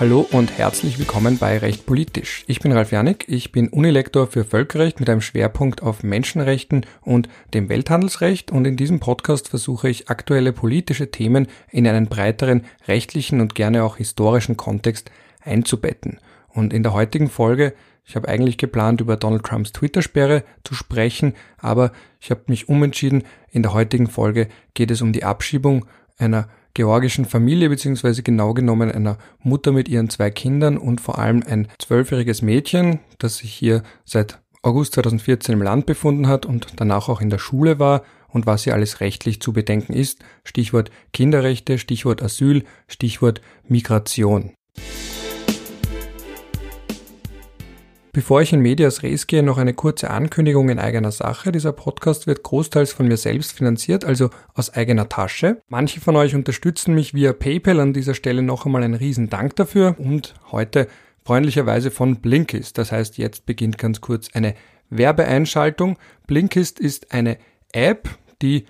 Hallo und herzlich willkommen bei Recht Politisch. Ich bin Ralf Janik, ich bin Unilektor für Völkerrecht mit einem Schwerpunkt auf Menschenrechten und dem Welthandelsrecht und in diesem Podcast versuche ich aktuelle politische Themen in einen breiteren rechtlichen und gerne auch historischen Kontext einzubetten. Und in der heutigen Folge ich habe eigentlich geplant, über Donald Trumps Twitter-Sperre zu sprechen, aber ich habe mich umentschieden. In der heutigen Folge geht es um die Abschiebung einer georgischen Familie, beziehungsweise genau genommen einer Mutter mit ihren zwei Kindern und vor allem ein zwölfjähriges Mädchen, das sich hier seit August 2014 im Land befunden hat und danach auch in der Schule war und was hier alles rechtlich zu bedenken ist. Stichwort Kinderrechte, Stichwort Asyl, Stichwort Migration. Bevor ich in Medias Res gehe, noch eine kurze Ankündigung in eigener Sache. Dieser Podcast wird großteils von mir selbst finanziert, also aus eigener Tasche. Manche von euch unterstützen mich via PayPal. An dieser Stelle noch einmal ein Riesen-Dank dafür. Und heute freundlicherweise von Blinkist. Das heißt, jetzt beginnt ganz kurz eine Werbeeinschaltung. Blinkist ist eine App, die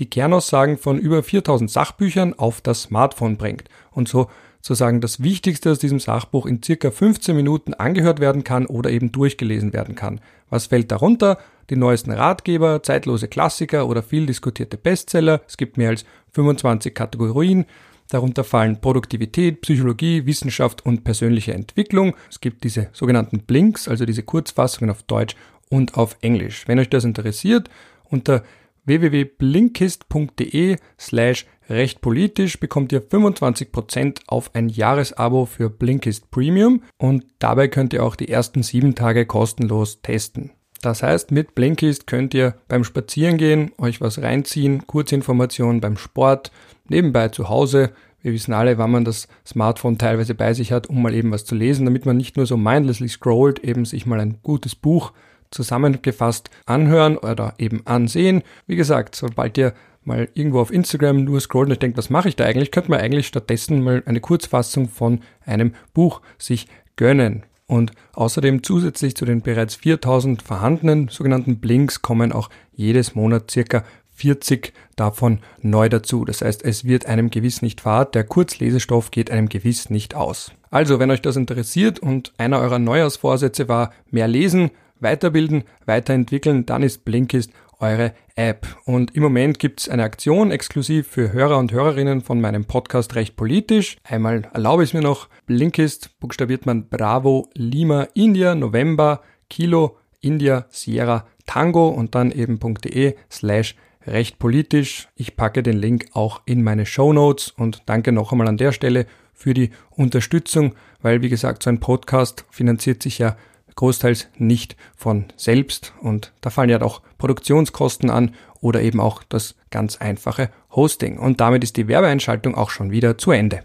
die Kernaussagen von über 4000 Sachbüchern auf das Smartphone bringt und so sozusagen das Wichtigste aus diesem Sachbuch in circa 15 Minuten angehört werden kann oder eben durchgelesen werden kann. Was fällt darunter? Die neuesten Ratgeber, zeitlose Klassiker oder viel diskutierte Bestseller. Es gibt mehr als 25 Kategorien. Darunter fallen Produktivität, Psychologie, Wissenschaft und persönliche Entwicklung. Es gibt diese sogenannten Blinks, also diese Kurzfassungen auf Deutsch und auf Englisch. Wenn euch das interessiert, unter www.blinkist.de slash recht politisch bekommt ihr 25% auf ein Jahresabo für Blinkist Premium und dabei könnt ihr auch die ersten sieben Tage kostenlos testen. Das heißt, mit Blinkist könnt ihr beim Spazierengehen euch was reinziehen, Kurzinformationen beim Sport, nebenbei zu Hause. Wir wissen alle, wann man das Smartphone teilweise bei sich hat, um mal eben was zu lesen, damit man nicht nur so mindlessly scrollt, eben sich mal ein gutes Buch zusammengefasst anhören oder eben ansehen. Wie gesagt, sobald ihr mal irgendwo auf Instagram nur scrollen und denkt, was mache ich da eigentlich, könnte man eigentlich stattdessen mal eine Kurzfassung von einem Buch sich gönnen. Und außerdem zusätzlich zu den bereits 4000 vorhandenen sogenannten Blinks kommen auch jedes Monat circa 40 davon neu dazu. Das heißt, es wird einem gewiss nicht fad, der Kurzlesestoff geht einem gewiss nicht aus. Also, wenn euch das interessiert und einer eurer Neujahrsvorsätze war, mehr lesen, weiterbilden, weiterentwickeln, dann ist Blinkist eure App. Und im Moment gibt's eine Aktion exklusiv für Hörer und Hörerinnen von meinem Podcast Recht Politisch. Einmal erlaube ich mir noch, Blinkist buchstabiert man Bravo Lima India November Kilo India Sierra Tango und dann eben .de slash recht politisch. Ich packe den Link auch in meine Show Notes und danke noch einmal an der Stelle für die Unterstützung, weil wie gesagt, so ein Podcast finanziert sich ja großteils nicht von selbst und da fallen ja auch Produktionskosten an oder eben auch das ganz einfache Hosting. Und damit ist die Werbeeinschaltung auch schon wieder zu Ende.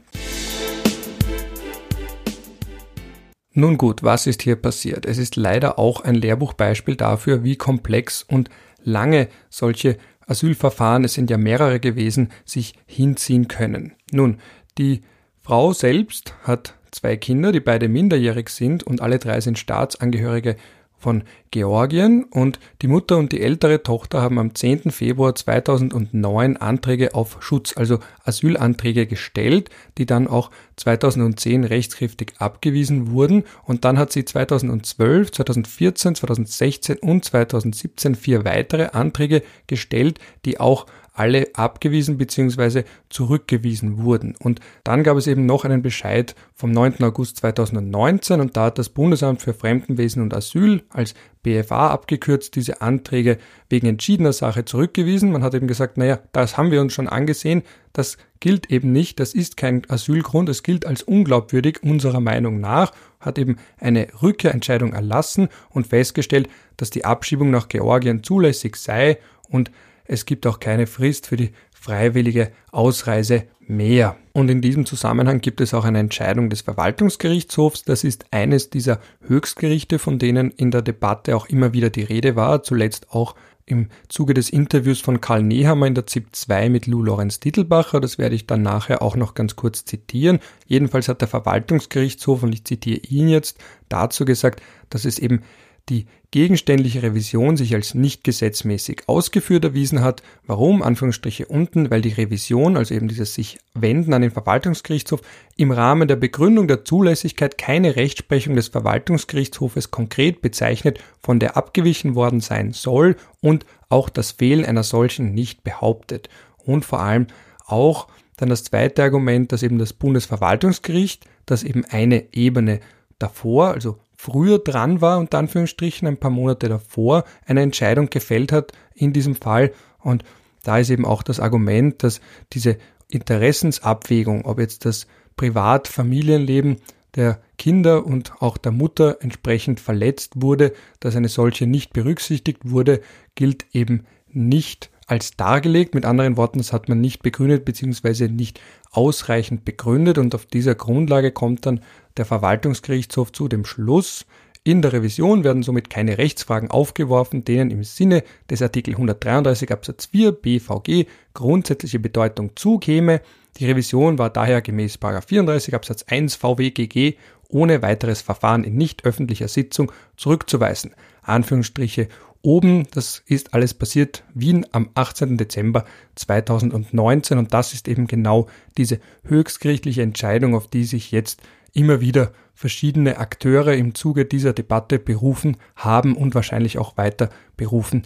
Nun gut, was ist hier passiert? Es ist leider auch ein Lehrbuchbeispiel dafür, wie komplex und lange solche Asylverfahren, es sind ja mehrere gewesen, sich hinziehen können. Nun, die Frau selbst hat zwei Kinder, die beide minderjährig sind und alle drei sind Staatsangehörige von Georgien und die Mutter und die ältere Tochter haben am 10. Februar 2009 Anträge auf Schutz, also Asylanträge gestellt, die dann auch 2010 rechtskräftig abgewiesen wurden und dann hat sie 2012, 2014, 2016 und 2017 vier weitere Anträge gestellt, die auch alle abgewiesen bzw. zurückgewiesen wurden. Und dann gab es eben noch einen Bescheid vom 9. August 2019 und da hat das Bundesamt für Fremdenwesen und Asyl als BFA abgekürzt diese Anträge wegen entschiedener Sache zurückgewiesen. Man hat eben gesagt, naja, das haben wir uns schon angesehen, das gilt eben nicht, das ist kein Asylgrund, es gilt als unglaubwürdig unserer Meinung nach, hat eben eine Rückkehrentscheidung erlassen und festgestellt, dass die Abschiebung nach Georgien zulässig sei und es gibt auch keine Frist für die freiwillige Ausreise mehr. Und in diesem Zusammenhang gibt es auch eine Entscheidung des Verwaltungsgerichtshofs. Das ist eines dieser Höchstgerichte, von denen in der Debatte auch immer wieder die Rede war, zuletzt auch im Zuge des Interviews von Karl Nehammer in der ZIP 2 mit Lou Lorenz Titelbacher. Das werde ich dann nachher auch noch ganz kurz zitieren. Jedenfalls hat der Verwaltungsgerichtshof, und ich zitiere ihn jetzt, dazu gesagt, dass es eben die gegenständliche Revision sich als nicht gesetzmäßig ausgeführt erwiesen hat. Warum? Anführungsstriche unten, weil die Revision, also eben dieses sich wenden an den Verwaltungsgerichtshof, im Rahmen der Begründung der Zulässigkeit keine Rechtsprechung des Verwaltungsgerichtshofes konkret bezeichnet, von der abgewichen worden sein soll und auch das Fehlen einer solchen nicht behauptet. Und vor allem auch dann das zweite Argument, dass eben das Bundesverwaltungsgericht, das eben eine Ebene davor, also früher dran war, unter Anführungsstrichen ein paar Monate davor, eine Entscheidung gefällt hat in diesem Fall. Und da ist eben auch das Argument, dass diese Interessensabwägung, ob jetzt das Privat-Familienleben der Kinder und auch der Mutter entsprechend verletzt wurde, dass eine solche nicht berücksichtigt wurde, gilt eben nicht als dargelegt. Mit anderen Worten, das hat man nicht begründet bzw. nicht ausreichend begründet und auf dieser Grundlage kommt dann der Verwaltungsgerichtshof zu dem Schluss, in der Revision werden somit keine Rechtsfragen aufgeworfen, denen im Sinne des Artikel 133 Absatz 4 BVG grundsätzliche Bedeutung zukäme. Die Revision war daher gemäß 34 Absatz 1 VWGG ohne weiteres Verfahren in nicht öffentlicher Sitzung zurückzuweisen. Anführungsstriche oben, das ist alles passiert Wien am 18. Dezember 2019 und das ist eben genau diese höchstgerichtliche Entscheidung, auf die sich jetzt immer wieder verschiedene Akteure im Zuge dieser Debatte berufen haben und wahrscheinlich auch weiter berufen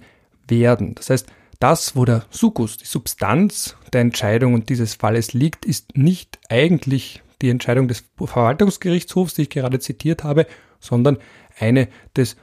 werden. Das heißt, das, wo der Sukus, die Substanz der Entscheidung und dieses Falles liegt, ist nicht eigentlich die Entscheidung des Verwaltungsgerichtshofs, die ich gerade zitiert habe, sondern eine des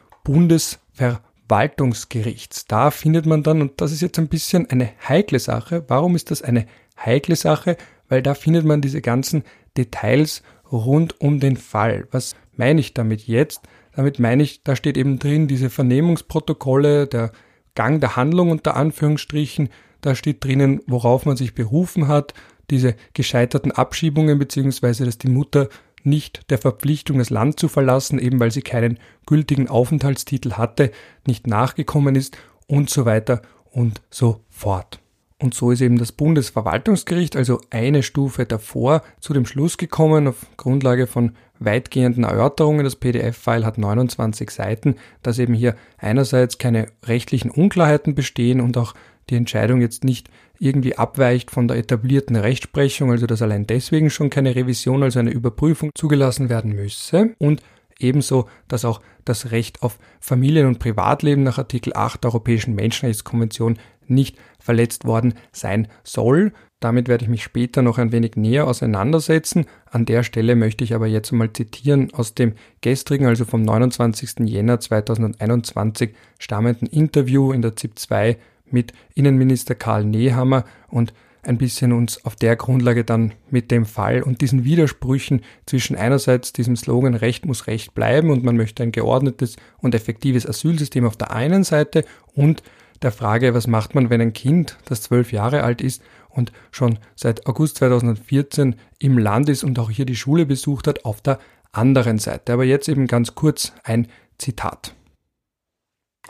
Bundesverwaltungsgerichts. Da findet man dann, und das ist jetzt ein bisschen eine heikle Sache. Warum ist das eine heikle Sache? Weil da findet man diese ganzen Details rund um den Fall. Was meine ich damit jetzt? Damit meine ich, da steht eben drin diese Vernehmungsprotokolle, der Gang der Handlung unter Anführungsstrichen, da steht drinnen, worauf man sich berufen hat, diese gescheiterten Abschiebungen beziehungsweise dass die Mutter nicht der Verpflichtung, das Land zu verlassen, eben weil sie keinen gültigen Aufenthaltstitel hatte, nicht nachgekommen ist und so weiter und so fort. Und so ist eben das Bundesverwaltungsgericht, also eine Stufe davor, zu dem Schluss gekommen, auf Grundlage von weitgehenden Erörterungen. Das PDF-File hat 29 Seiten, dass eben hier einerseits keine rechtlichen Unklarheiten bestehen und auch die Entscheidung jetzt nicht irgendwie abweicht von der etablierten Rechtsprechung, also dass allein deswegen schon keine Revision, also eine Überprüfung zugelassen werden müsse. Und ebenso, dass auch das Recht auf Familien- und Privatleben nach Artikel 8 der Europäischen Menschenrechtskonvention nicht verletzt worden sein soll. Damit werde ich mich später noch ein wenig näher auseinandersetzen. An der Stelle möchte ich aber jetzt mal zitieren aus dem gestrigen, also vom 29. Jänner 2021 stammenden Interview in der ZIP 2 mit Innenminister Karl Nehammer und ein bisschen uns auf der Grundlage dann mit dem Fall und diesen Widersprüchen zwischen einerseits diesem Slogan Recht muss Recht bleiben und man möchte ein geordnetes und effektives Asylsystem auf der einen Seite und der Frage, was macht man, wenn ein Kind, das zwölf Jahre alt ist und schon seit August 2014 im Land ist und auch hier die Schule besucht hat, auf der anderen Seite. Aber jetzt eben ganz kurz ein Zitat.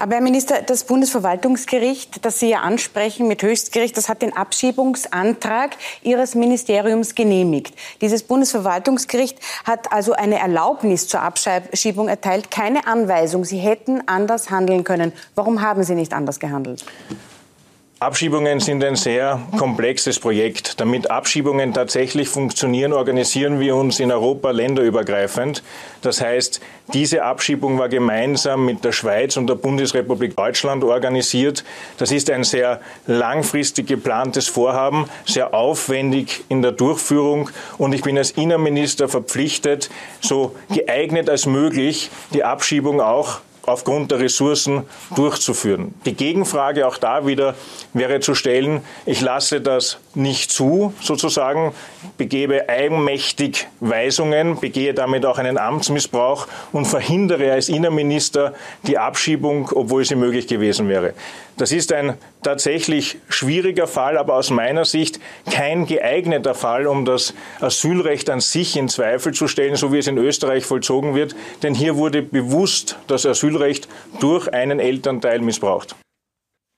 Aber Herr Minister, das Bundesverwaltungsgericht, das Sie ja ansprechen mit Höchstgericht, das hat den Abschiebungsantrag Ihres Ministeriums genehmigt. Dieses Bundesverwaltungsgericht hat also eine Erlaubnis zur Abschiebung erteilt, keine Anweisung. Sie hätten anders handeln können. Warum haben Sie nicht anders gehandelt? Abschiebungen sind ein sehr komplexes Projekt. Damit Abschiebungen tatsächlich funktionieren, organisieren wir uns in Europa länderübergreifend. Das heißt, diese Abschiebung war gemeinsam mit der Schweiz und der Bundesrepublik Deutschland organisiert. Das ist ein sehr langfristig geplantes Vorhaben, sehr aufwendig in der Durchführung. Und ich bin als Innenminister verpflichtet, so geeignet als möglich die Abschiebung auch aufgrund der Ressourcen durchzuführen. Die Gegenfrage auch da wieder wäre zu stellen, ich lasse das nicht zu, sozusagen, begebe eigenmächtig Weisungen, begehe damit auch einen Amtsmissbrauch und verhindere als Innenminister die Abschiebung, obwohl sie möglich gewesen wäre. Das ist ein tatsächlich schwieriger Fall, aber aus meiner Sicht kein geeigneter Fall, um das Asylrecht an sich in Zweifel zu stellen, so wie es in Österreich vollzogen wird. Denn hier wurde bewusst das Asylrecht durch einen Elternteil missbraucht.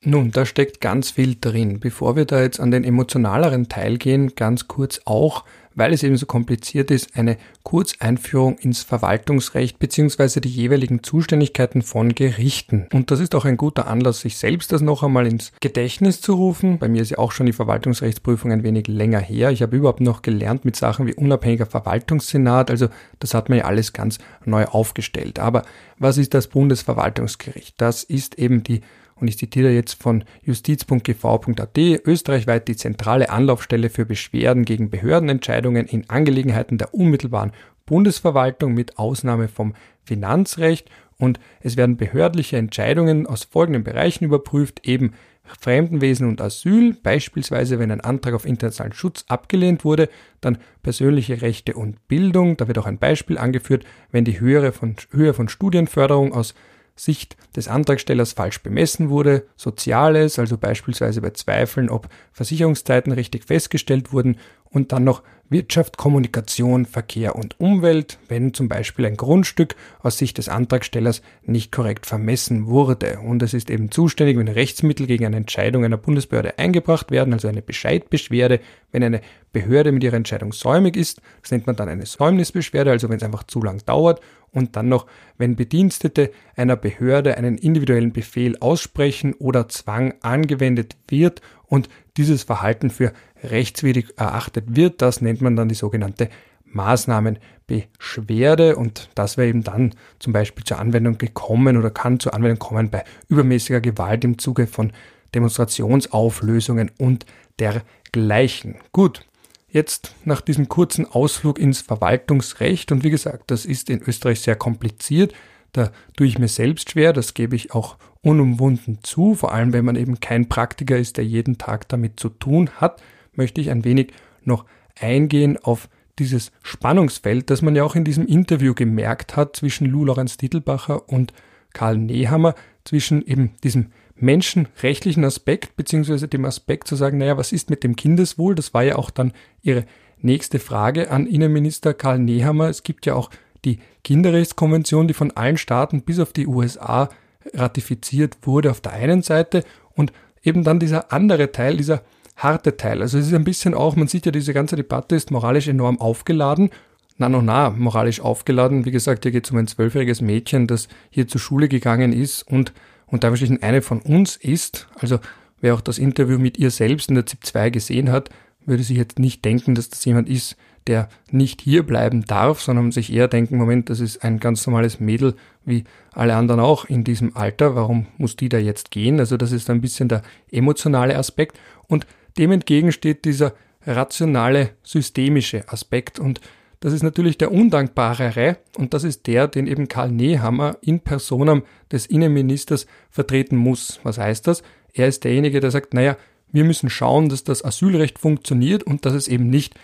Nun, da steckt ganz viel drin. Bevor wir da jetzt an den emotionaleren Teil gehen, ganz kurz auch, weil es eben so kompliziert ist, eine Kurzeinführung ins Verwaltungsrecht bzw. die jeweiligen Zuständigkeiten von Gerichten. Und das ist auch ein guter Anlass, sich selbst das noch einmal ins Gedächtnis zu rufen. Bei mir ist ja auch schon die Verwaltungsrechtsprüfung ein wenig länger her. Ich habe überhaupt noch gelernt mit Sachen wie unabhängiger Verwaltungssenat. Also das hat man ja alles ganz neu aufgestellt. Aber was ist das Bundesverwaltungsgericht? Das ist eben die und ich zitiere jetzt von justiz.gv.at, österreichweit die zentrale Anlaufstelle für Beschwerden gegen Behördenentscheidungen in Angelegenheiten der unmittelbaren Bundesverwaltung mit Ausnahme vom Finanzrecht. Und es werden behördliche Entscheidungen aus folgenden Bereichen überprüft, eben Fremdenwesen und Asyl, beispielsweise wenn ein Antrag auf internationalen Schutz abgelehnt wurde, dann persönliche Rechte und Bildung, da wird auch ein Beispiel angeführt, wenn die Höhe von, Höhe von Studienförderung aus Sicht des Antragstellers falsch bemessen wurde, Soziales, also beispielsweise bei Zweifeln, ob Versicherungszeiten richtig festgestellt wurden und dann noch Wirtschaft, Kommunikation, Verkehr und Umwelt, wenn zum Beispiel ein Grundstück aus Sicht des Antragstellers nicht korrekt vermessen wurde. Und es ist eben zuständig, wenn Rechtsmittel gegen eine Entscheidung einer Bundesbehörde eingebracht werden, also eine Bescheidbeschwerde, wenn eine Behörde mit ihrer Entscheidung säumig ist, das nennt man dann eine Säumnisbeschwerde, also wenn es einfach zu lang dauert. Und dann noch, wenn Bedienstete einer Behörde einen individuellen Befehl aussprechen oder Zwang angewendet wird und dieses Verhalten für rechtswidrig erachtet wird. Das nennt man dann die sogenannte Maßnahmenbeschwerde und das wäre eben dann zum Beispiel zur Anwendung gekommen oder kann zur Anwendung kommen bei übermäßiger Gewalt im Zuge von Demonstrationsauflösungen und dergleichen. Gut, jetzt nach diesem kurzen Ausflug ins Verwaltungsrecht und wie gesagt, das ist in Österreich sehr kompliziert. Da tue ich mir selbst schwer, das gebe ich auch unumwunden zu, vor allem wenn man eben kein Praktiker ist, der jeden Tag damit zu tun hat möchte ich ein wenig noch eingehen auf dieses Spannungsfeld, das man ja auch in diesem Interview gemerkt hat zwischen Lou Lorenz Titelbacher und Karl Nehammer, zwischen eben diesem menschenrechtlichen Aspekt, beziehungsweise dem Aspekt zu sagen, naja, was ist mit dem Kindeswohl? Das war ja auch dann Ihre nächste Frage an Innenminister Karl Nehammer. Es gibt ja auch die Kinderrechtskonvention, die von allen Staaten bis auf die USA ratifiziert wurde auf der einen Seite und eben dann dieser andere Teil, dieser harte Teil. Also es ist ein bisschen auch, man sieht ja, diese ganze Debatte ist moralisch enorm aufgeladen. Na, no, na, moralisch aufgeladen. Wie gesagt, hier geht es um ein zwölfjähriges Mädchen, das hier zur Schule gegangen ist und, und da wahrscheinlich eine von uns ist. Also wer auch das Interview mit ihr selbst in der ZIP 2 gesehen hat, würde sich jetzt nicht denken, dass das jemand ist, der nicht hier bleiben darf, sondern sich eher denken, Moment, das ist ein ganz normales Mädel wie alle anderen auch in diesem Alter, warum muss die da jetzt gehen? Also das ist ein bisschen der emotionale Aspekt und dem entgegen steht dieser rationale, systemische Aspekt und das ist natürlich der undankbarere und das ist der, den eben Karl Nehammer in Personam des Innenministers vertreten muss. Was heißt das? Er ist derjenige, der sagt, naja, wir müssen schauen, dass das Asylrecht funktioniert und dass es eben nicht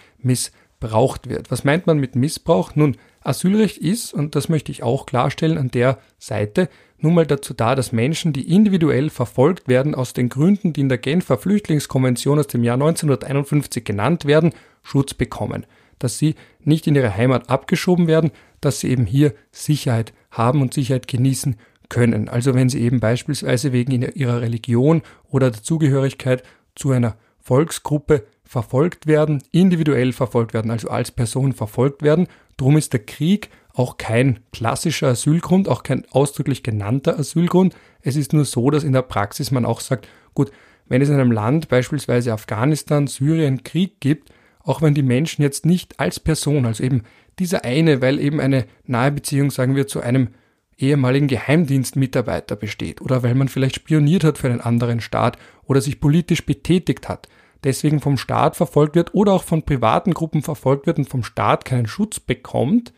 missbraucht wird. Was meint man mit Missbrauch? Nun, Asylrecht ist, und das möchte ich auch klarstellen an der Seite, nun mal dazu da, dass Menschen, die individuell verfolgt werden aus den Gründen, die in der Genfer Flüchtlingskonvention aus dem Jahr 1951 genannt werden, Schutz bekommen. Dass sie nicht in ihre Heimat abgeschoben werden, dass sie eben hier Sicherheit haben und Sicherheit genießen können. Also wenn sie eben beispielsweise wegen ihrer Religion oder der Zugehörigkeit zu einer Volksgruppe verfolgt werden, individuell verfolgt werden, also als Person verfolgt werden. Drum ist der Krieg auch kein klassischer Asylgrund, auch kein ausdrücklich genannter Asylgrund. Es ist nur so, dass in der Praxis man auch sagt, gut, wenn es in einem Land, beispielsweise Afghanistan, Syrien, Krieg gibt, auch wenn die Menschen jetzt nicht als Person, also eben dieser eine, weil eben eine nahe Beziehung, sagen wir, zu einem ehemaligen Geheimdienstmitarbeiter besteht oder weil man vielleicht spioniert hat für einen anderen Staat oder sich politisch betätigt hat, deswegen vom Staat verfolgt wird oder auch von privaten Gruppen verfolgt wird und vom Staat keinen Schutz bekommt,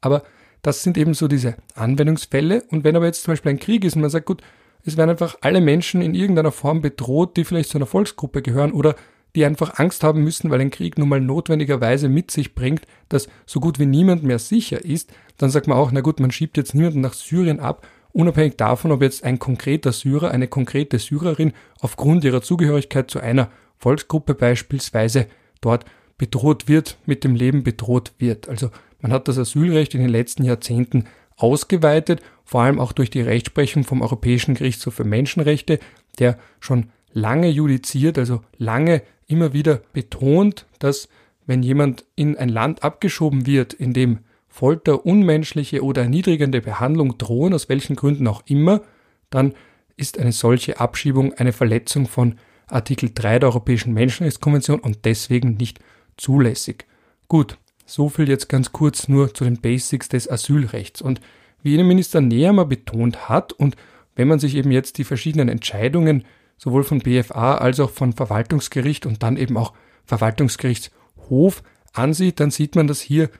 aber das sind eben so diese Anwendungsfälle. Und wenn aber jetzt zum Beispiel ein Krieg ist und man sagt, gut, es werden einfach alle Menschen in irgendeiner Form bedroht, die vielleicht zu einer Volksgruppe gehören oder die einfach Angst haben müssen, weil ein Krieg nun mal notwendigerweise mit sich bringt, dass so gut wie niemand mehr sicher ist, dann sagt man auch, na gut, man schiebt jetzt niemanden nach Syrien ab, unabhängig davon, ob jetzt ein konkreter Syrer, eine konkrete Syrerin aufgrund ihrer Zugehörigkeit zu einer Volksgruppe beispielsweise dort bedroht wird, mit dem Leben bedroht wird. Also man hat das Asylrecht in den letzten Jahrzehnten ausgeweitet, vor allem auch durch die Rechtsprechung vom Europäischen Gerichtshof für Menschenrechte, der schon lange judiziert, also lange immer wieder betont, dass wenn jemand in ein Land abgeschoben wird, in dem Folter, unmenschliche oder erniedrigende Behandlung drohen, aus welchen Gründen auch immer, dann ist eine solche Abschiebung eine Verletzung von Artikel 3 der Europäischen Menschenrechtskonvention und deswegen nicht zulässig. Gut, so viel jetzt ganz kurz nur zu den Basics des Asylrechts. Und wie Innenminister Nehammer betont hat und wenn man sich eben jetzt die verschiedenen Entscheidungen sowohl von BFA als auch von Verwaltungsgericht und dann eben auch Verwaltungsgerichtshof ansieht, dann sieht man, dass hier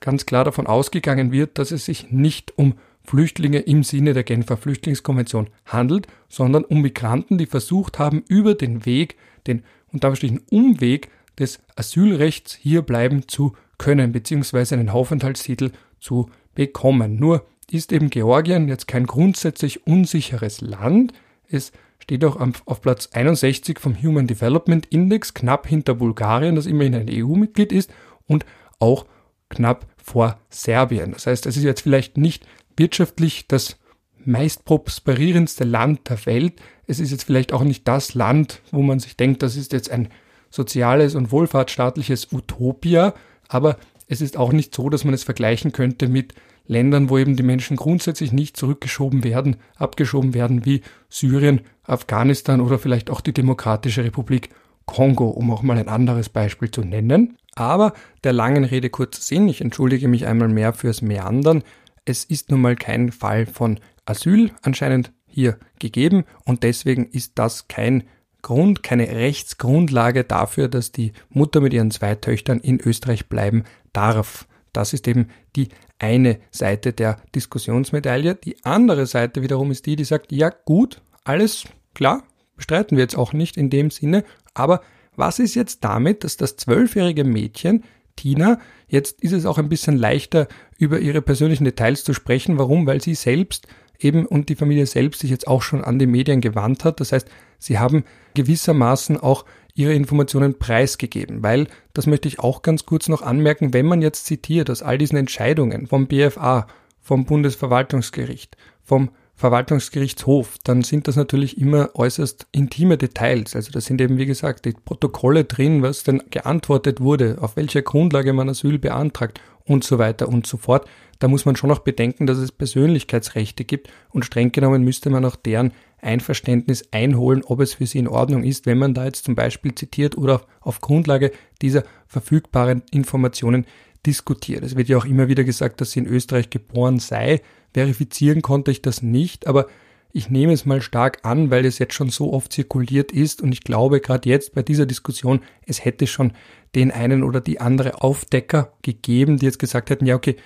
ganz klar davon ausgegangen wird, dass es sich nicht um Flüchtlinge im Sinne der Genfer Flüchtlingskonvention handelt, sondern um Migranten, die versucht haben, über den Weg, den unter Umweg des Asylrechts hier bleiben zu können, beziehungsweise einen Aufenthaltstitel zu bekommen. Nur ist eben Georgien jetzt kein grundsätzlich unsicheres Land. Es steht auch auf Platz 61 vom Human Development Index, knapp hinter Bulgarien, das immerhin ein EU-Mitglied ist, und auch knapp vor Serbien. Das heißt, es ist jetzt vielleicht nicht wirtschaftlich das meist prosperierendste Land der Welt. Es ist jetzt vielleicht auch nicht das Land, wo man sich denkt, das ist jetzt ein soziales und wohlfahrtsstaatliches Utopia, aber es ist auch nicht so, dass man es vergleichen könnte mit Ländern, wo eben die Menschen grundsätzlich nicht zurückgeschoben werden, abgeschoben werden, wie Syrien, Afghanistan oder vielleicht auch die Demokratische Republik Kongo, um auch mal ein anderes Beispiel zu nennen. Aber der langen Rede kurzer Sinn, ich entschuldige mich einmal mehr fürs Meandern, es ist nun mal kein Fall von Asyl anscheinend hier gegeben und deswegen ist das kein Grund, keine Rechtsgrundlage dafür, dass die Mutter mit ihren zwei Töchtern in Österreich bleiben darf. Das ist eben die eine Seite der Diskussionsmedaille. Die andere Seite wiederum ist die, die sagt, ja gut, alles klar, bestreiten wir jetzt auch nicht in dem Sinne, aber was ist jetzt damit, dass das zwölfjährige Mädchen Tina, jetzt ist es auch ein bisschen leichter, über ihre persönlichen Details zu sprechen. Warum? Weil sie selbst eben und die Familie selbst sich jetzt auch schon an die Medien gewandt hat. Das heißt, sie haben gewissermaßen auch ihre Informationen preisgegeben, weil, das möchte ich auch ganz kurz noch anmerken, wenn man jetzt zitiert aus all diesen Entscheidungen vom BFA, vom Bundesverwaltungsgericht, vom Verwaltungsgerichtshof, dann sind das natürlich immer äußerst intime Details. Also da sind eben, wie gesagt, die Protokolle drin, was denn geantwortet wurde, auf welcher Grundlage man Asyl beantragt und so weiter und so fort. Da muss man schon auch bedenken, dass es Persönlichkeitsrechte gibt und streng genommen müsste man auch deren Einverständnis einholen, ob es für sie in Ordnung ist, wenn man da jetzt zum Beispiel zitiert oder auf Grundlage dieser verfügbaren Informationen diskutiert. Es wird ja auch immer wieder gesagt, dass sie in Österreich geboren sei. Verifizieren konnte ich das nicht, aber ich nehme es mal stark an, weil es jetzt schon so oft zirkuliert ist und ich glaube gerade jetzt bei dieser Diskussion, es hätte schon den einen oder die andere Aufdecker gegeben, die jetzt gesagt hätten, ja okay,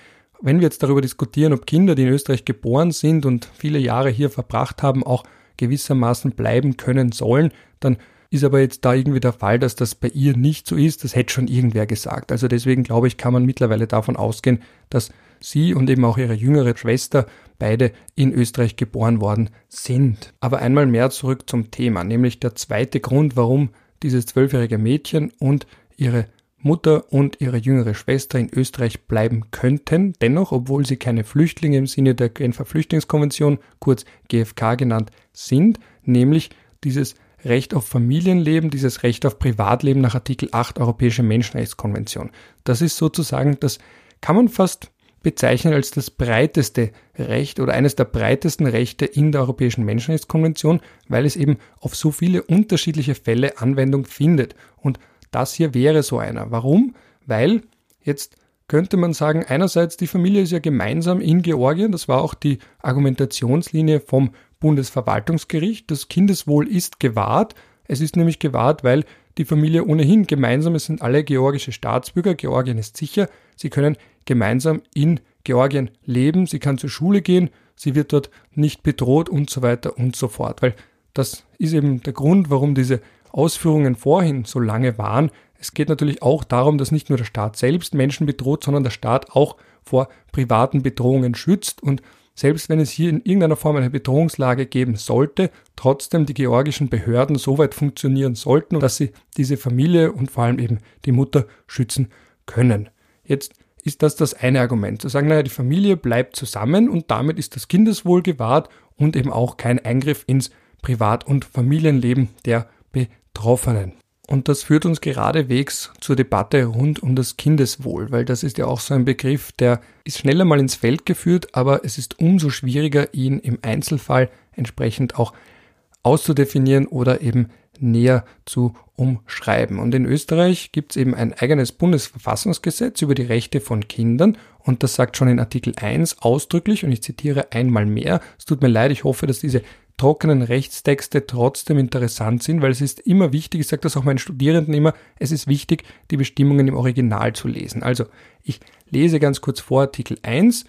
wenn wir jetzt darüber diskutieren, ob Kinder, die in Österreich geboren sind und viele Jahre hier verbracht haben, auch gewissermaßen bleiben können sollen, dann ist aber jetzt da irgendwie der Fall, dass das bei ihr nicht so ist. Das hätte schon irgendwer gesagt. Also deswegen glaube ich, kann man mittlerweile davon ausgehen, dass sie und eben auch ihre jüngere Schwester beide in Österreich geboren worden sind. Aber einmal mehr zurück zum Thema, nämlich der zweite Grund, warum dieses zwölfjährige Mädchen und ihre Mutter und ihre jüngere Schwester in Österreich bleiben könnten, dennoch, obwohl sie keine Flüchtlinge im Sinne der Genfer Flüchtlingskonvention, kurz GFK genannt, sind, nämlich dieses Recht auf Familienleben, dieses Recht auf Privatleben nach Artikel 8 Europäische Menschenrechtskonvention. Das ist sozusagen, das kann man fast bezeichnen als das breiteste Recht oder eines der breitesten Rechte in der Europäischen Menschenrechtskonvention, weil es eben auf so viele unterschiedliche Fälle Anwendung findet. Und das hier wäre so einer. Warum? Weil jetzt könnte man sagen, einerseits die Familie ist ja gemeinsam in Georgien, das war auch die Argumentationslinie vom Bundesverwaltungsgericht. Das Kindeswohl ist gewahrt. Es ist nämlich gewahrt, weil die Familie ohnehin gemeinsam, es sind alle georgische Staatsbürger, Georgien ist sicher, sie können gemeinsam in Georgien leben, sie kann zur Schule gehen, sie wird dort nicht bedroht und so weiter und so fort. Weil das ist eben der Grund, warum diese Ausführungen vorhin so lange waren. Es geht natürlich auch darum, dass nicht nur der Staat selbst Menschen bedroht, sondern der Staat auch vor privaten Bedrohungen schützt und selbst wenn es hier in irgendeiner Form eine Bedrohungslage geben sollte, trotzdem die georgischen Behörden so weit funktionieren sollten, dass sie diese Familie und vor allem eben die Mutter schützen können. Jetzt ist das das eine Argument, zu sagen, naja, die Familie bleibt zusammen und damit ist das Kindeswohl gewahrt und eben auch kein Eingriff ins Privat- und Familienleben der Betroffenen. Und das führt uns geradewegs zur Debatte rund um das Kindeswohl, weil das ist ja auch so ein Begriff, der ist schneller mal ins Feld geführt, aber es ist umso schwieriger, ihn im Einzelfall entsprechend auch auszudefinieren oder eben näher zu umschreiben. Und in Österreich gibt es eben ein eigenes Bundesverfassungsgesetz über die Rechte von Kindern und das sagt schon in Artikel 1 ausdrücklich, und ich zitiere einmal mehr, es tut mir leid, ich hoffe, dass diese trockenen Rechtstexte trotzdem interessant sind, weil es ist immer wichtig, ich sage das auch meinen Studierenden immer, es ist wichtig, die Bestimmungen im Original zu lesen. Also ich lese ganz kurz vor Artikel 1.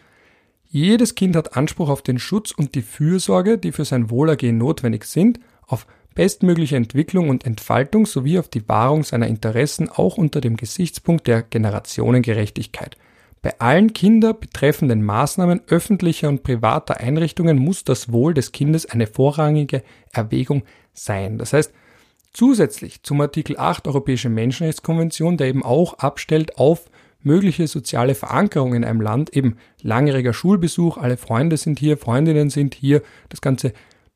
Jedes Kind hat Anspruch auf den Schutz und die Fürsorge, die für sein Wohlergehen notwendig sind, auf bestmögliche Entwicklung und Entfaltung sowie auf die Wahrung seiner Interessen auch unter dem Gesichtspunkt der Generationengerechtigkeit. Bei allen Kinder betreffenden Maßnahmen öffentlicher und privater Einrichtungen muss das Wohl des Kindes eine vorrangige Erwägung sein. Das heißt, zusätzlich zum Artikel 8 Europäische Menschenrechtskonvention, der eben auch abstellt auf mögliche soziale Verankerung in einem Land, eben langjähriger Schulbesuch, alle Freunde sind hier, Freundinnen sind hier, das ganze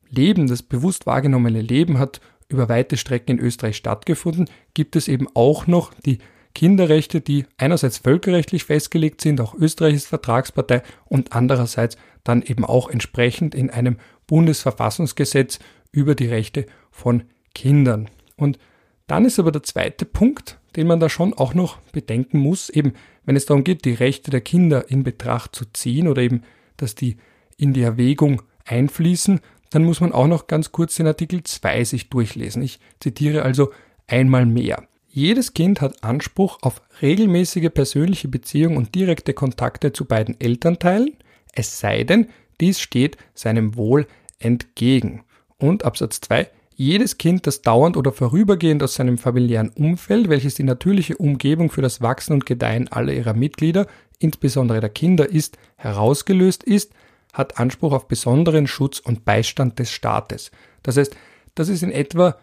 Leben, das bewusst wahrgenommene Leben hat über weite Strecken in Österreich stattgefunden, gibt es eben auch noch die Kinderrechte, die einerseits völkerrechtlich festgelegt sind, auch Österreich ist Vertragspartei und andererseits dann eben auch entsprechend in einem Bundesverfassungsgesetz über die Rechte von Kindern. Und dann ist aber der zweite Punkt, den man da schon auch noch bedenken muss, eben wenn es darum geht, die Rechte der Kinder in Betracht zu ziehen oder eben, dass die in die Erwägung einfließen, dann muss man auch noch ganz kurz den Artikel 2 sich durchlesen. Ich zitiere also einmal mehr. Jedes Kind hat Anspruch auf regelmäßige persönliche Beziehung und direkte Kontakte zu beiden Elternteilen, es sei denn, dies steht seinem Wohl entgegen. Und Absatz 2. Jedes Kind, das dauernd oder vorübergehend aus seinem familiären Umfeld, welches die natürliche Umgebung für das Wachsen und Gedeihen aller ihrer Mitglieder, insbesondere der Kinder ist, herausgelöst ist, hat Anspruch auf besonderen Schutz und Beistand des Staates. Das heißt, das ist in etwa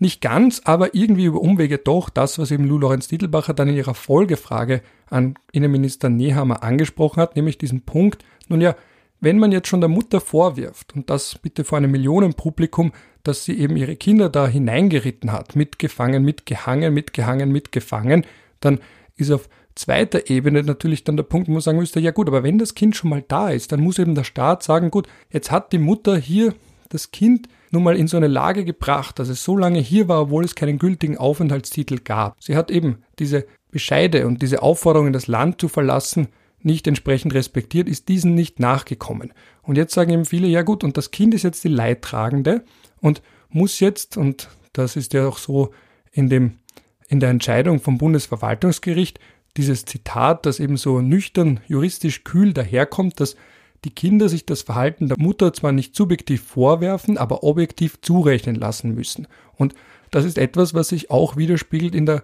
nicht ganz, aber irgendwie über Umwege doch das, was eben Lou Lorenz Titelbacher dann in ihrer Folgefrage an Innenminister Nehammer angesprochen hat, nämlich diesen Punkt, nun ja, wenn man jetzt schon der Mutter vorwirft, und das bitte vor einem Millionenpublikum, dass sie eben ihre Kinder da hineingeritten hat, mitgefangen, mitgehangen, mitgehangen, mitgefangen, dann ist auf zweiter Ebene natürlich dann der Punkt, wo man sagen müsste, ja gut, aber wenn das Kind schon mal da ist, dann muss eben der Staat sagen, gut, jetzt hat die Mutter hier das Kind nun mal in so eine Lage gebracht, dass es so lange hier war, obwohl es keinen gültigen Aufenthaltstitel gab. Sie hat eben diese Bescheide und diese Aufforderungen, das Land zu verlassen, nicht entsprechend respektiert, ist diesen nicht nachgekommen. Und jetzt sagen eben viele, ja gut, und das Kind ist jetzt die Leidtragende und muss jetzt, und das ist ja auch so in dem, in der Entscheidung vom Bundesverwaltungsgericht, dieses Zitat, das eben so nüchtern, juristisch kühl daherkommt, dass die Kinder sich das Verhalten der Mutter zwar nicht subjektiv vorwerfen, aber objektiv zurechnen lassen müssen. Und das ist etwas, was sich auch widerspiegelt in der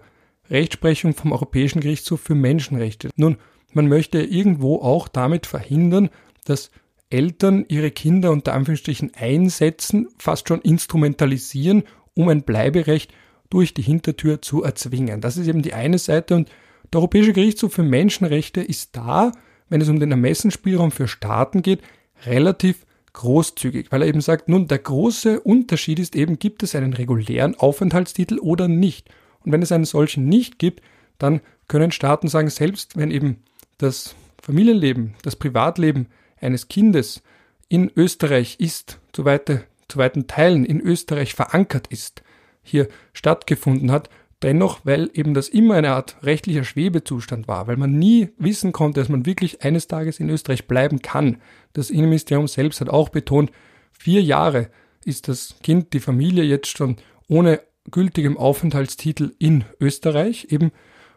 Rechtsprechung vom Europäischen Gerichtshof für Menschenrechte. Nun, man möchte irgendwo auch damit verhindern, dass Eltern ihre Kinder unter Anführungsstrichen einsetzen, fast schon instrumentalisieren, um ein Bleiberecht durch die Hintertür zu erzwingen. Das ist eben die eine Seite und der Europäische Gerichtshof für Menschenrechte ist da, wenn es um den Ermessensspielraum für Staaten geht, relativ großzügig, weil er eben sagt, nun, der große Unterschied ist eben, gibt es einen regulären Aufenthaltstitel oder nicht. Und wenn es einen solchen nicht gibt, dann können Staaten sagen, selbst wenn eben das Familienleben, das Privatleben eines Kindes in Österreich ist, zu, weite, zu weiten Teilen in Österreich verankert ist, hier stattgefunden hat, Dennoch, weil eben das immer eine Art rechtlicher Schwebezustand war, weil man nie wissen konnte, dass man wirklich eines Tages in Österreich bleiben kann. Das Innenministerium selbst hat auch betont, vier Jahre ist das Kind, die Familie jetzt schon ohne gültigem Aufenthaltstitel in Österreich eben.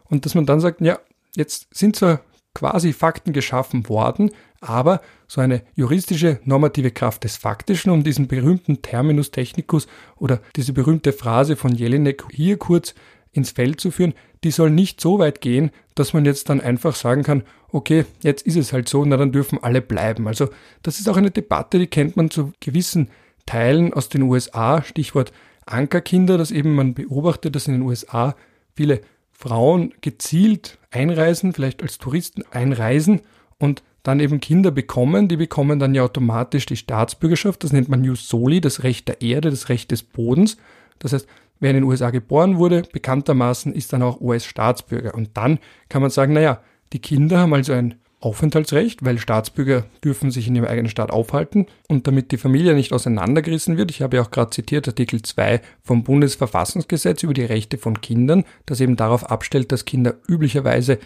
Und dass man dann sagt, ja, jetzt sind zwar quasi Fakten geschaffen worden, aber so eine juristische normative Kraft des Faktischen, um diesen berühmten Terminus technicus oder diese berühmte Phrase von Jelinek hier kurz ins Feld zu führen, die soll nicht so weit gehen, dass man jetzt dann einfach sagen kann, okay, jetzt ist es halt so, na dann dürfen alle bleiben. Also das ist auch eine Debatte, die kennt man zu gewissen Teilen aus den USA, Stichwort Ankerkinder, dass eben man beobachtet, dass in den USA viele Frauen gezielt einreisen, vielleicht als Touristen einreisen und dann eben Kinder bekommen, die bekommen dann ja automatisch die Staatsbürgerschaft, das nennt man Jus Soli, das Recht der Erde, das Recht des Bodens. Das heißt, wer in den USA geboren wurde, bekanntermaßen ist dann auch US-Staatsbürger. Und dann kann man sagen, naja, die Kinder haben also ein Aufenthaltsrecht, weil Staatsbürger dürfen sich in ihrem eigenen Staat aufhalten und damit die Familie nicht auseinandergerissen wird. Ich habe ja auch gerade zitiert Artikel 2 vom Bundesverfassungsgesetz über die Rechte von Kindern, das eben darauf abstellt, dass Kinder üblicherweise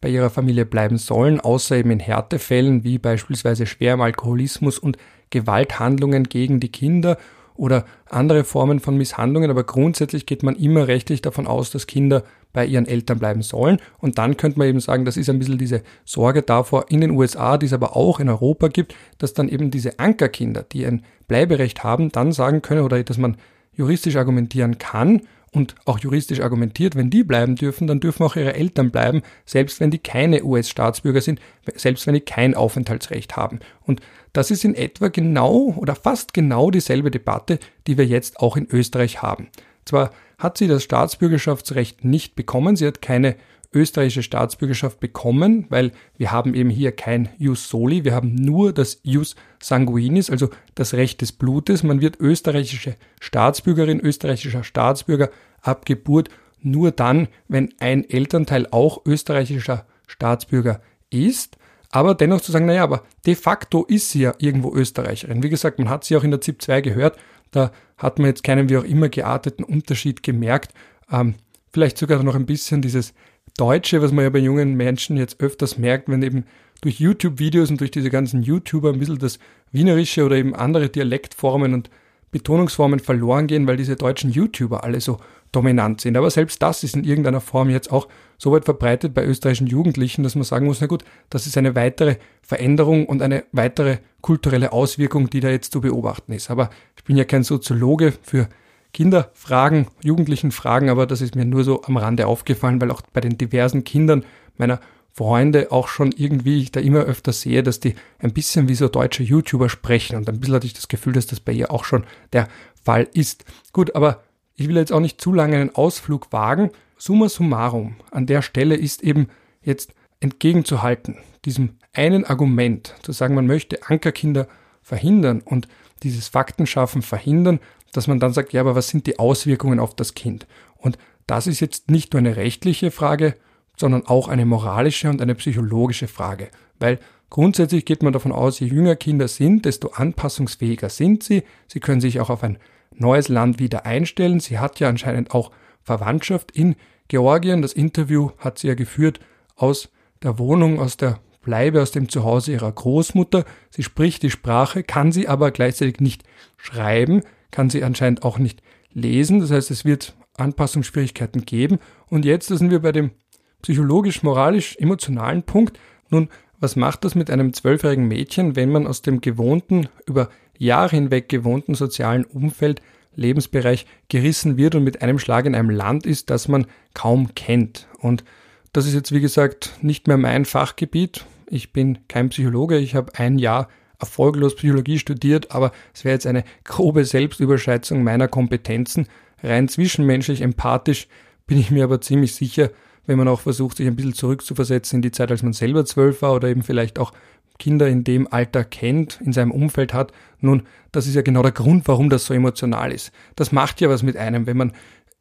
bei ihrer Familie bleiben sollen, außer eben in Härtefällen wie beispielsweise schwerem Alkoholismus und Gewalthandlungen gegen die Kinder oder andere Formen von Misshandlungen, aber grundsätzlich geht man immer rechtlich davon aus, dass Kinder bei ihren Eltern bleiben sollen. Und dann könnte man eben sagen, das ist ein bisschen diese Sorge davor in den USA, die es aber auch in Europa gibt, dass dann eben diese Ankerkinder, die ein Bleiberecht haben, dann sagen können oder dass man juristisch argumentieren kann und auch juristisch argumentiert, wenn die bleiben dürfen, dann dürfen auch ihre Eltern bleiben, selbst wenn die keine US-Staatsbürger sind, selbst wenn die kein Aufenthaltsrecht haben. Und das ist in etwa genau oder fast genau dieselbe Debatte, die wir jetzt auch in Österreich haben. Zwar hat sie das Staatsbürgerschaftsrecht nicht bekommen, sie hat keine österreichische Staatsbürgerschaft bekommen, weil wir haben eben hier kein Jus Soli, wir haben nur das Jus Sanguinis, also das Recht des Blutes. Man wird österreichische Staatsbürgerin, österreichischer Staatsbürger ab Geburt nur dann, wenn ein Elternteil auch österreichischer Staatsbürger ist. Aber dennoch zu sagen, naja, aber de facto ist sie ja irgendwo Österreicherin. Wie gesagt, man hat sie auch in der ZIP 2 gehört, da hat man jetzt keinen wie auch immer gearteten Unterschied gemerkt. Ähm, vielleicht sogar noch ein bisschen dieses Deutsche, was man ja bei jungen Menschen jetzt öfters merkt, wenn eben durch YouTube-Videos und durch diese ganzen YouTuber ein bisschen das Wienerische oder eben andere Dialektformen und Betonungsformen verloren gehen, weil diese deutschen YouTuber alle so dominant sind. Aber selbst das ist in irgendeiner Form jetzt auch so weit verbreitet bei österreichischen Jugendlichen, dass man sagen muss, na gut, das ist eine weitere Veränderung und eine weitere kulturelle Auswirkung, die da jetzt zu beobachten ist. Aber ich bin ja kein Soziologe für Kinderfragen, jugendlichen Fragen, aber das ist mir nur so am Rande aufgefallen, weil auch bei den diversen Kindern meiner Freunde auch schon irgendwie ich da immer öfter sehe, dass die ein bisschen wie so deutsche YouTuber sprechen und ein bisschen hatte ich das Gefühl, dass das bei ihr auch schon der Fall ist. Gut, aber ich will jetzt auch nicht zu lange einen Ausflug wagen. Summa summarum an der Stelle ist eben jetzt entgegenzuhalten, diesem einen Argument, zu sagen, man möchte Ankerkinder verhindern und dieses Faktenschaffen verhindern, dass man dann sagt, ja, aber was sind die Auswirkungen auf das Kind? Und das ist jetzt nicht nur eine rechtliche Frage, sondern auch eine moralische und eine psychologische Frage. Weil grundsätzlich geht man davon aus, je jünger Kinder sind, desto anpassungsfähiger sind sie. Sie können sich auch auf ein neues Land wieder einstellen. Sie hat ja anscheinend auch Verwandtschaft in Georgien. Das Interview hat sie ja geführt aus der Wohnung, aus der Bleibe, aus dem Zuhause ihrer Großmutter. Sie spricht die Sprache, kann sie aber gleichzeitig nicht schreiben kann sie anscheinend auch nicht lesen. Das heißt, es wird Anpassungsschwierigkeiten geben. Und jetzt sind wir bei dem psychologisch, moralisch, emotionalen Punkt. Nun, was macht das mit einem zwölfjährigen Mädchen, wenn man aus dem gewohnten, über Jahre hinweg gewohnten sozialen Umfeld, Lebensbereich gerissen wird und mit einem Schlag in einem Land ist, das man kaum kennt? Und das ist jetzt, wie gesagt, nicht mehr mein Fachgebiet. Ich bin kein Psychologe. Ich habe ein Jahr erfolglos Psychologie studiert, aber es wäre jetzt eine grobe Selbstüberschätzung meiner Kompetenzen. Rein zwischenmenschlich, empathisch bin ich mir aber ziemlich sicher, wenn man auch versucht, sich ein bisschen zurückzuversetzen in die Zeit, als man selber zwölf war oder eben vielleicht auch Kinder in dem Alter kennt, in seinem Umfeld hat. Nun, das ist ja genau der Grund, warum das so emotional ist. Das macht ja was mit einem, wenn man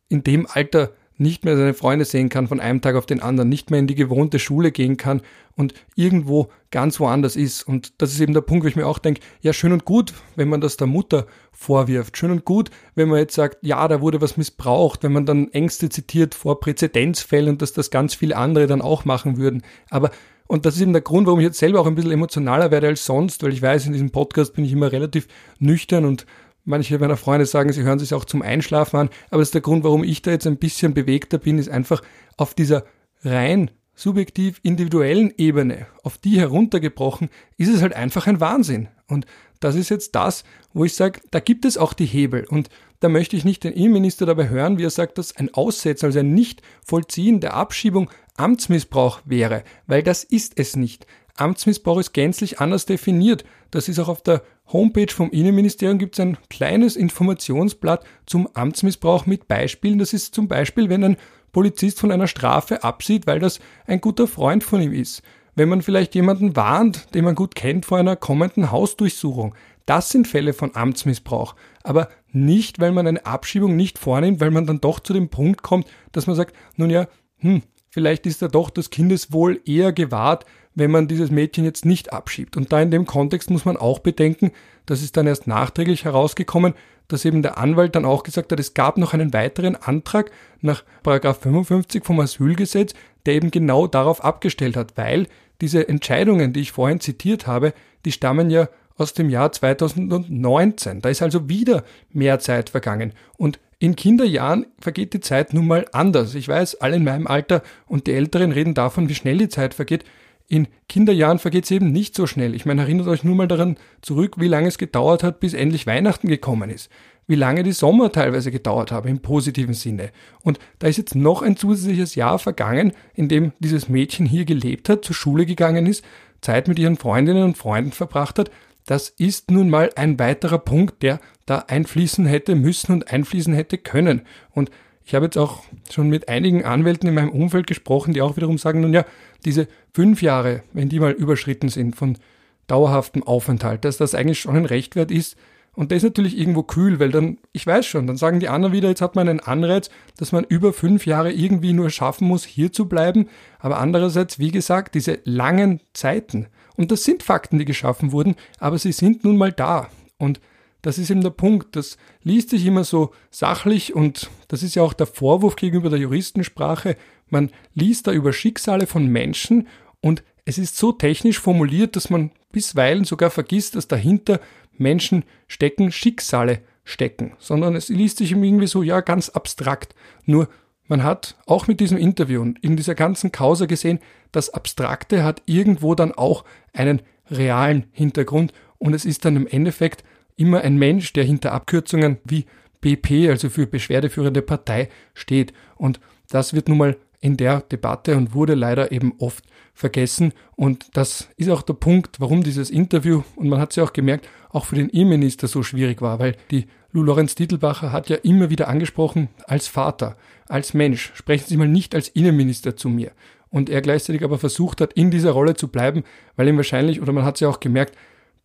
in dem Alter nicht mehr seine Freunde sehen kann von einem Tag auf den anderen, nicht mehr in die gewohnte Schule gehen kann und irgendwo ganz woanders ist. Und das ist eben der Punkt, wo ich mir auch denke, ja, schön und gut, wenn man das der Mutter vorwirft. Schön und gut, wenn man jetzt sagt, ja, da wurde was missbraucht, wenn man dann Ängste zitiert vor Präzedenzfällen und dass das ganz viele andere dann auch machen würden. Aber und das ist eben der Grund, warum ich jetzt selber auch ein bisschen emotionaler werde als sonst, weil ich weiß, in diesem Podcast bin ich immer relativ nüchtern und Manche meiner Freunde sagen, sie hören sich auch zum Einschlafen an, aber das ist der Grund, warum ich da jetzt ein bisschen bewegter bin, ist einfach auf dieser rein subjektiv individuellen Ebene, auf die heruntergebrochen, ist es halt einfach ein Wahnsinn. Und das ist jetzt das, wo ich sage, da gibt es auch die Hebel. Und da möchte ich nicht den Innenminister dabei hören, wie er sagt, dass ein Aussetzen, also ein Nicht-Vollziehen der Abschiebung Amtsmissbrauch wäre, weil das ist es nicht. Amtsmissbrauch ist gänzlich anders definiert. Das ist auch auf der Homepage vom Innenministerium gibt es ein kleines Informationsblatt zum Amtsmissbrauch mit Beispielen. Das ist zum Beispiel, wenn ein Polizist von einer Strafe absieht, weil das ein guter Freund von ihm ist. Wenn man vielleicht jemanden warnt, den man gut kennt, vor einer kommenden Hausdurchsuchung. Das sind Fälle von Amtsmissbrauch. Aber nicht, weil man eine Abschiebung nicht vornimmt, weil man dann doch zu dem Punkt kommt, dass man sagt, nun ja, hm, vielleicht ist da doch das Kindeswohl eher gewahrt, wenn man dieses Mädchen jetzt nicht abschiebt. Und da in dem Kontext muss man auch bedenken, das ist dann erst nachträglich herausgekommen, dass eben der Anwalt dann auch gesagt hat, es gab noch einen weiteren Antrag nach 55 vom Asylgesetz, der eben genau darauf abgestellt hat, weil diese Entscheidungen, die ich vorhin zitiert habe, die stammen ja aus dem Jahr 2019. Da ist also wieder mehr Zeit vergangen. Und in Kinderjahren vergeht die Zeit nun mal anders. Ich weiß, alle in meinem Alter und die Älteren reden davon, wie schnell die Zeit vergeht. In Kinderjahren vergeht es eben nicht so schnell. Ich meine, erinnert euch nur mal daran zurück, wie lange es gedauert hat, bis endlich Weihnachten gekommen ist. Wie lange die Sommer teilweise gedauert haben, im positiven Sinne. Und da ist jetzt noch ein zusätzliches Jahr vergangen, in dem dieses Mädchen hier gelebt hat, zur Schule gegangen ist, Zeit mit ihren Freundinnen und Freunden verbracht hat, das ist nun mal ein weiterer Punkt, der da einfließen hätte müssen und einfließen hätte können. Und ich habe jetzt auch schon mit einigen Anwälten in meinem Umfeld gesprochen, die auch wiederum sagen, nun ja, diese fünf Jahre, wenn die mal überschritten sind von dauerhaftem Aufenthalt, dass das eigentlich schon ein Rechtwert ist. Und das ist natürlich irgendwo kühl, weil dann, ich weiß schon, dann sagen die anderen wieder, jetzt hat man einen Anreiz, dass man über fünf Jahre irgendwie nur schaffen muss, hier zu bleiben. Aber andererseits, wie gesagt, diese langen Zeiten, und das sind Fakten, die geschaffen wurden, aber sie sind nun mal da. Und das ist eben der Punkt. Das liest sich immer so sachlich und das ist ja auch der Vorwurf gegenüber der Juristensprache. Man liest da über Schicksale von Menschen und es ist so technisch formuliert, dass man bisweilen sogar vergisst, dass dahinter Menschen stecken, Schicksale stecken, sondern es liest sich irgendwie so, ja, ganz abstrakt. Nur man hat auch mit diesem Interview und in dieser ganzen Causa gesehen, das Abstrakte hat irgendwo dann auch einen realen Hintergrund und es ist dann im Endeffekt immer ein Mensch, der hinter Abkürzungen wie BP, also für beschwerdeführende Partei, steht. Und das wird nun mal in der Debatte und wurde leider eben oft vergessen. Und das ist auch der Punkt, warum dieses Interview, und man hat es ja auch gemerkt, auch für den Innenminister so schwierig war, weil die Lou Lorenz Titelbacher hat ja immer wieder angesprochen, als Vater, als Mensch, sprechen Sie mal nicht als Innenminister zu mir. Und er gleichzeitig aber versucht hat, in dieser Rolle zu bleiben, weil ihm wahrscheinlich, oder man hat es ja auch gemerkt,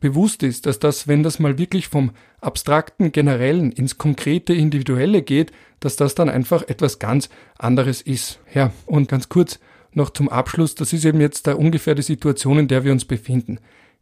bewusst ist, dass das, wenn das mal wirklich vom abstrakten Generellen ins konkrete Individuelle geht, dass das dann einfach etwas ganz anderes ist. Ja, und ganz kurz noch zum Abschluss, das ist eben jetzt da ungefähr die Situation, in der wir uns befinden.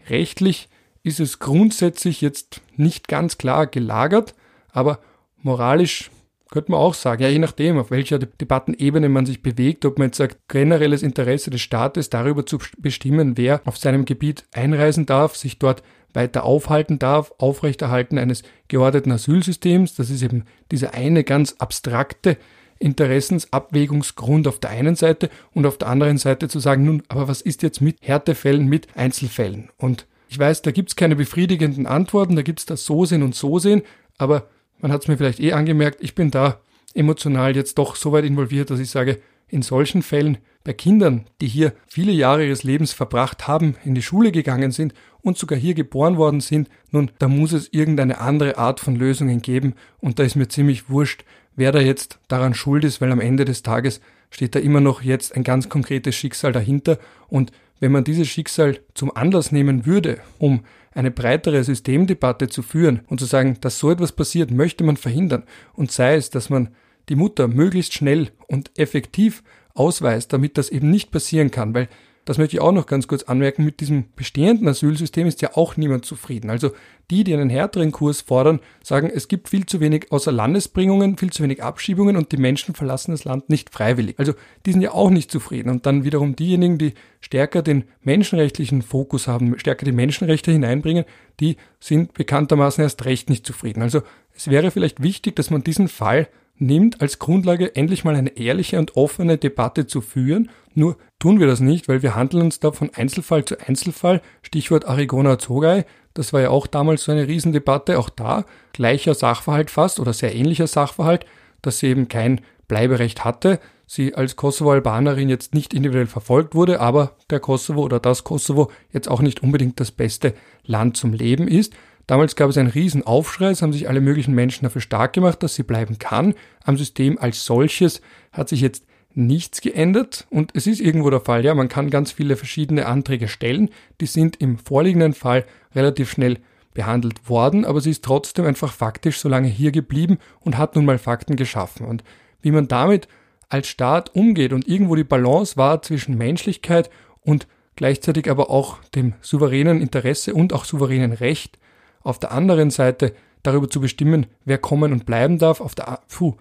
Rechtlich ist es grundsätzlich jetzt nicht ganz klar gelagert, aber moralisch könnte man auch sagen, ja, je nachdem, auf welcher Debattenebene man sich bewegt, ob man jetzt sagt, generelles Interesse des Staates darüber zu bestimmen, wer auf seinem Gebiet einreisen darf, sich dort weiter aufhalten darf, Aufrechterhalten eines geordneten Asylsystems, das ist eben dieser eine ganz abstrakte Interessensabwägungsgrund auf der einen Seite und auf der anderen Seite zu sagen, nun, aber was ist jetzt mit Härtefällen, mit Einzelfällen? Und ich weiß, da gibt's keine befriedigenden Antworten, da gibt's das So sehen und So sehen, aber man hat es mir vielleicht eh angemerkt, ich bin da emotional jetzt doch so weit involviert, dass ich sage, in solchen Fällen bei Kindern, die hier viele Jahre ihres Lebens verbracht haben, in die Schule gegangen sind und sogar hier geboren worden sind, nun, da muss es irgendeine andere Art von Lösungen geben. Und da ist mir ziemlich wurscht, wer da jetzt daran schuld ist, weil am Ende des Tages steht da immer noch jetzt ein ganz konkretes Schicksal dahinter. Und wenn man dieses Schicksal zum Anlass nehmen würde, um eine breitere Systemdebatte zu führen und zu sagen, dass so etwas passiert, möchte man verhindern. Und sei es, dass man die Mutter möglichst schnell und effektiv ausweist, damit das eben nicht passieren kann, weil das möchte ich auch noch ganz kurz anmerken, mit diesem bestehenden Asylsystem ist ja auch niemand zufrieden. Also die, die einen härteren Kurs fordern, sagen, es gibt viel zu wenig Außerlandesbringungen, viel zu wenig Abschiebungen und die Menschen verlassen das Land nicht freiwillig. Also die sind ja auch nicht zufrieden. Und dann wiederum diejenigen, die stärker den menschenrechtlichen Fokus haben, stärker die Menschenrechte hineinbringen, die sind bekanntermaßen erst recht nicht zufrieden. Also es wäre vielleicht wichtig, dass man diesen Fall nimmt als Grundlage, endlich mal eine ehrliche und offene Debatte zu führen. Nur tun wir das nicht, weil wir handeln uns da von Einzelfall zu Einzelfall. Stichwort Arigona Zogai. Das war ja auch damals so eine Riesendebatte. Auch da gleicher Sachverhalt fast oder sehr ähnlicher Sachverhalt, dass sie eben kein Bleiberecht hatte. Sie als Kosovo-Albanerin jetzt nicht individuell verfolgt wurde, aber der Kosovo oder das Kosovo jetzt auch nicht unbedingt das beste Land zum Leben ist. Damals gab es einen riesen Aufschrei, es haben sich alle möglichen Menschen dafür stark gemacht, dass sie bleiben kann. Am System als solches hat sich jetzt nichts geändert und es ist irgendwo der Fall, ja, man kann ganz viele verschiedene Anträge stellen, die sind im vorliegenden Fall relativ schnell behandelt worden, aber sie ist trotzdem einfach faktisch so lange hier geblieben und hat nun mal Fakten geschaffen. Und wie man damit als Staat umgeht und irgendwo die Balance war zwischen Menschlichkeit und gleichzeitig aber auch dem souveränen Interesse und auch souveränen Recht, auf der anderen Seite darüber zu bestimmen, wer kommen und bleiben darf, auf der, puh,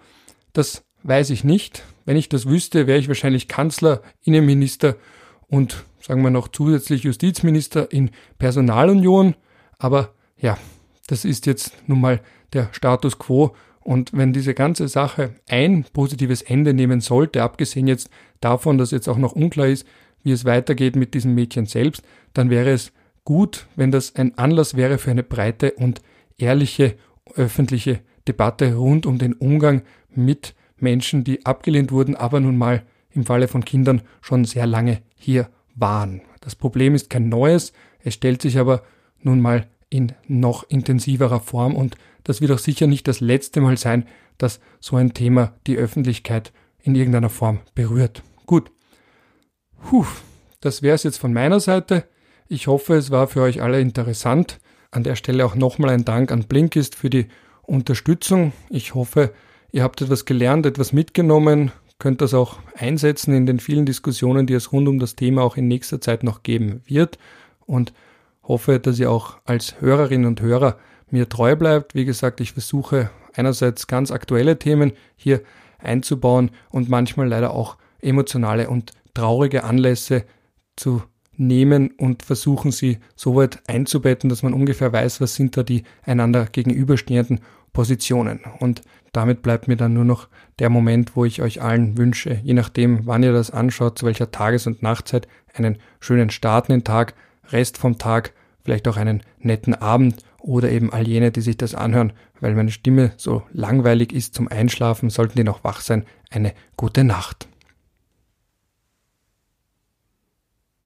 das weiß ich nicht. Wenn ich das wüsste, wäre ich wahrscheinlich Kanzler, Innenminister und sagen wir noch zusätzlich Justizminister in Personalunion. Aber ja, das ist jetzt nun mal der Status quo. Und wenn diese ganze Sache ein positives Ende nehmen sollte, abgesehen jetzt davon, dass jetzt auch noch unklar ist, wie es weitergeht mit diesem Mädchen selbst, dann wäre es gut, wenn das ein Anlass wäre für eine breite und ehrliche öffentliche Debatte rund um den Umgang mit Menschen, die abgelehnt wurden, aber nun mal im Falle von Kindern schon sehr lange hier waren. Das Problem ist kein neues, es stellt sich aber nun mal in noch intensiverer Form und das wird auch sicher nicht das letzte Mal sein, dass so ein Thema die Öffentlichkeit in irgendeiner Form berührt. Gut. Puh, das wäre es jetzt von meiner Seite. Ich hoffe, es war für euch alle interessant. An der Stelle auch nochmal ein Dank an Blinkist für die Unterstützung. Ich hoffe, ihr habt etwas gelernt, etwas mitgenommen, könnt das auch einsetzen in den vielen Diskussionen, die es rund um das Thema auch in nächster Zeit noch geben wird und hoffe, dass ihr auch als Hörerinnen und Hörer mir treu bleibt. Wie gesagt, ich versuche einerseits ganz aktuelle Themen hier einzubauen und manchmal leider auch emotionale und traurige Anlässe zu nehmen und versuchen sie so weit einzubetten, dass man ungefähr weiß, was sind da die einander gegenüberstehenden Positionen. Und damit bleibt mir dann nur noch der Moment, wo ich euch allen wünsche, je nachdem, wann ihr das anschaut, zu welcher Tages- und Nachtzeit, einen schönen Start in den Tag, Rest vom Tag, vielleicht auch einen netten Abend oder eben all jene, die sich das anhören, weil meine Stimme so langweilig ist zum Einschlafen, sollten die noch wach sein, eine gute Nacht.